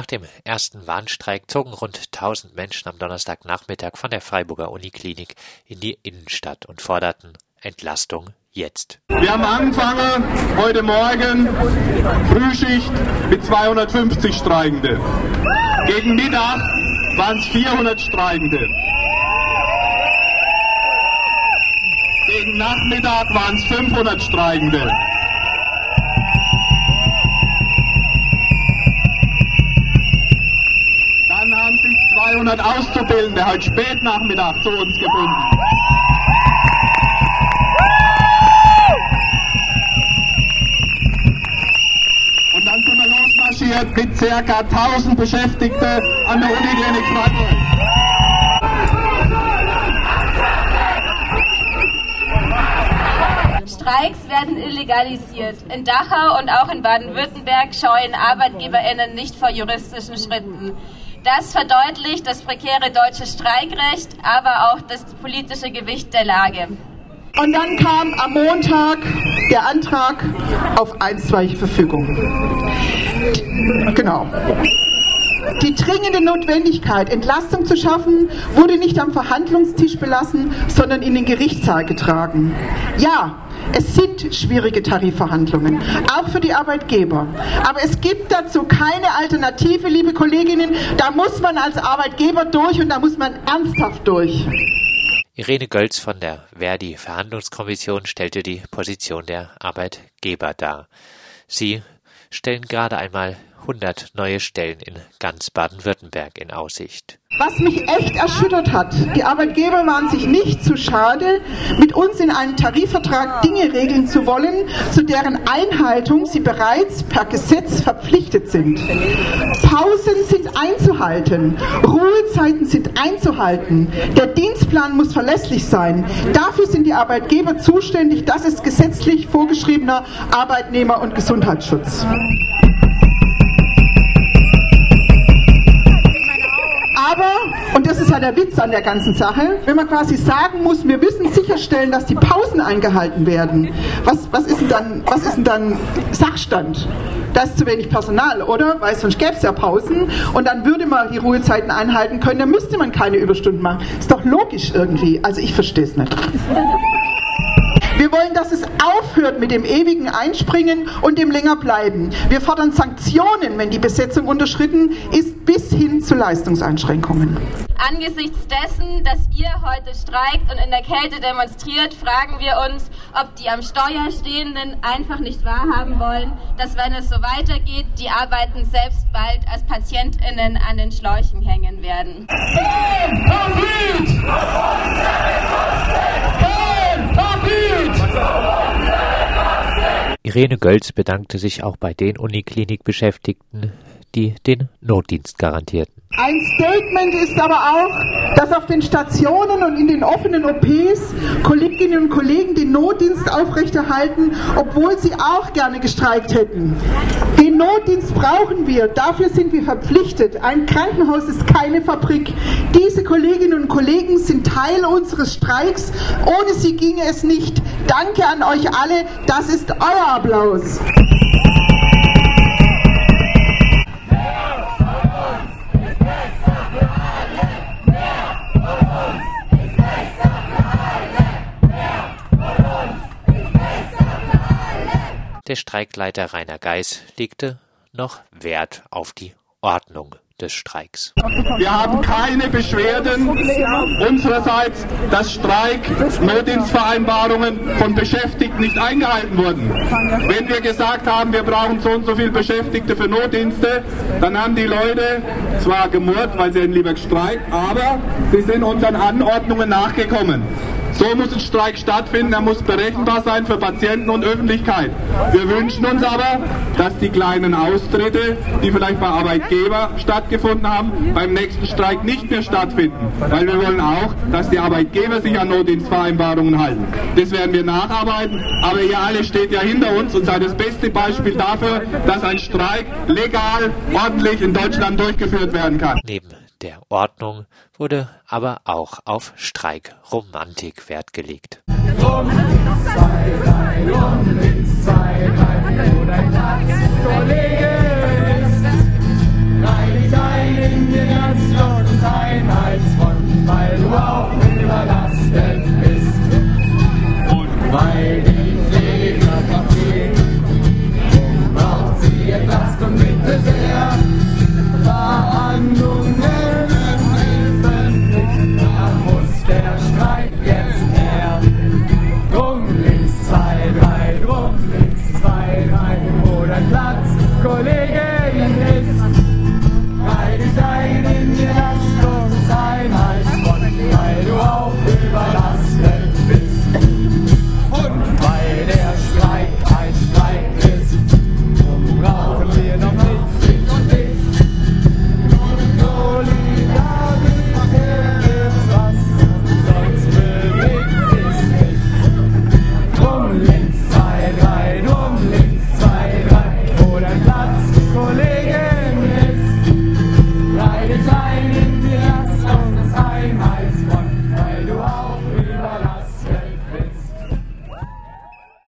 Nach dem ersten Warnstreik zogen rund 1000 Menschen am Donnerstagnachmittag von der Freiburger Uniklinik in die Innenstadt und forderten Entlastung jetzt. Wir haben angefangen heute Morgen Frühschicht mit 250 Streikende. Gegen Mittag waren es 400 Streikende. Gegen Nachmittag waren es 500 Streikende. Auszubildende heute spät Nachmittag zu uns gefunden. Und dann sind wir losmarschiert mit ca. 1000 Beschäftigten an der Uniklinik Freiburg. Streiks werden illegalisiert. In Dachau und auch in Baden-Württemberg scheuen ArbeitgeberInnen nicht vor juristischen Schritten. Das verdeutlicht das prekäre deutsche Streikrecht, aber auch das politische Gewicht der Lage. Und dann kam am Montag der Antrag auf einstweilige Verfügung. Genau. Die dringende Notwendigkeit, Entlastung zu schaffen, wurde nicht am Verhandlungstisch belassen, sondern in den Gerichtssaal getragen. Ja, es sind schwierige Tarifverhandlungen, auch für die Arbeitgeber. Aber es gibt dazu keine Alternative, liebe Kolleginnen. Da muss man als Arbeitgeber durch und da muss man ernsthaft durch. Irene Gölz von der Verdi Verhandlungskommission stellte die Position der Arbeitgeber dar. Sie stellen gerade einmal 100 neue Stellen in ganz Baden-Württemberg in Aussicht. Was mich echt erschüttert hat, die Arbeitgeber waren sich nicht zu schade, mit uns in einem Tarifvertrag Dinge regeln zu wollen, zu deren Einhaltung sie bereits per Gesetz verpflichtet sind. Pausen sind einzuhalten, Ruhezeiten sind einzuhalten, der Dienstplan muss verlässlich sein. Dafür sind die Arbeitgeber zuständig, das ist gesetzlich vorgeschriebener Arbeitnehmer- und Gesundheitsschutz. Der Witz an der ganzen Sache, wenn man quasi sagen muss, wir müssen sicherstellen, dass die Pausen eingehalten werden, was, was, ist, denn dann, was ist denn dann Sachstand? Da ist zu wenig Personal, oder? Weil sonst gäbe es ja Pausen und dann würde man die Ruhezeiten einhalten können, dann müsste man keine Überstunden machen. Ist doch logisch irgendwie. Also ich verstehe es nicht. Wir wollen, dass es aufhört mit dem ewigen Einspringen und dem Längerbleiben. Wir fordern Sanktionen, wenn die Besetzung unterschritten ist, bis hin zu Leistungseinschränkungen. Angesichts dessen, dass ihr heute streikt und in der Kälte demonstriert, fragen wir uns, ob die am Steuer Stehenden einfach nicht wahrhaben wollen, dass wenn es so weitergeht, die Arbeiten selbst bald als PatientInnen an den Schläuchen hängen werden. Irene Gölz bedankte sich auch bei den Uniklinik-Beschäftigten, die den Notdienst garantierten. Ein Statement ist aber auch, dass auf den Stationen und in den offenen OPs Kolleginnen und Kollegen den Notdienst aufrechterhalten, obwohl sie auch gerne gestreikt hätten. Den Notdienst brauchen wir, dafür sind wir verpflichtet. Ein Krankenhaus ist keine Fabrik. Diese Kolleginnen und Kollegen sind Teil unseres Streiks. Ohne sie ginge es nicht. Danke an euch alle, das ist euer Applaus. Der Streikleiter Rainer Geis legte noch Wert auf die Ordnung des Streiks. Wir haben keine Beschwerden unsererseits, dass Streik-Notdienstvereinbarungen von Beschäftigten nicht eingehalten wurden. Wenn wir gesagt haben, wir brauchen so und so viele Beschäftigte für Notdienste, dann haben die Leute zwar gemurrt, weil sie hätten lieber gestreikt, aber sie sind unseren Anordnungen nachgekommen. So muss ein Streik stattfinden, er muss berechenbar sein für Patienten und Öffentlichkeit. Wir wünschen uns aber, dass die kleinen Austritte, die vielleicht bei Arbeitgeber stattgefunden haben, beim nächsten Streik nicht mehr stattfinden. Weil wir wollen auch, dass die Arbeitgeber sich an Notdienstvereinbarungen halten. Das werden wir nacharbeiten, aber ihr alle steht ja hinter uns und seid das beste Beispiel dafür, dass ein Streik legal, ordentlich in Deutschland durchgeführt werden kann. Neben der Ordnung wurde aber auch auf Streikromantik Wert gelegt. Rum Cole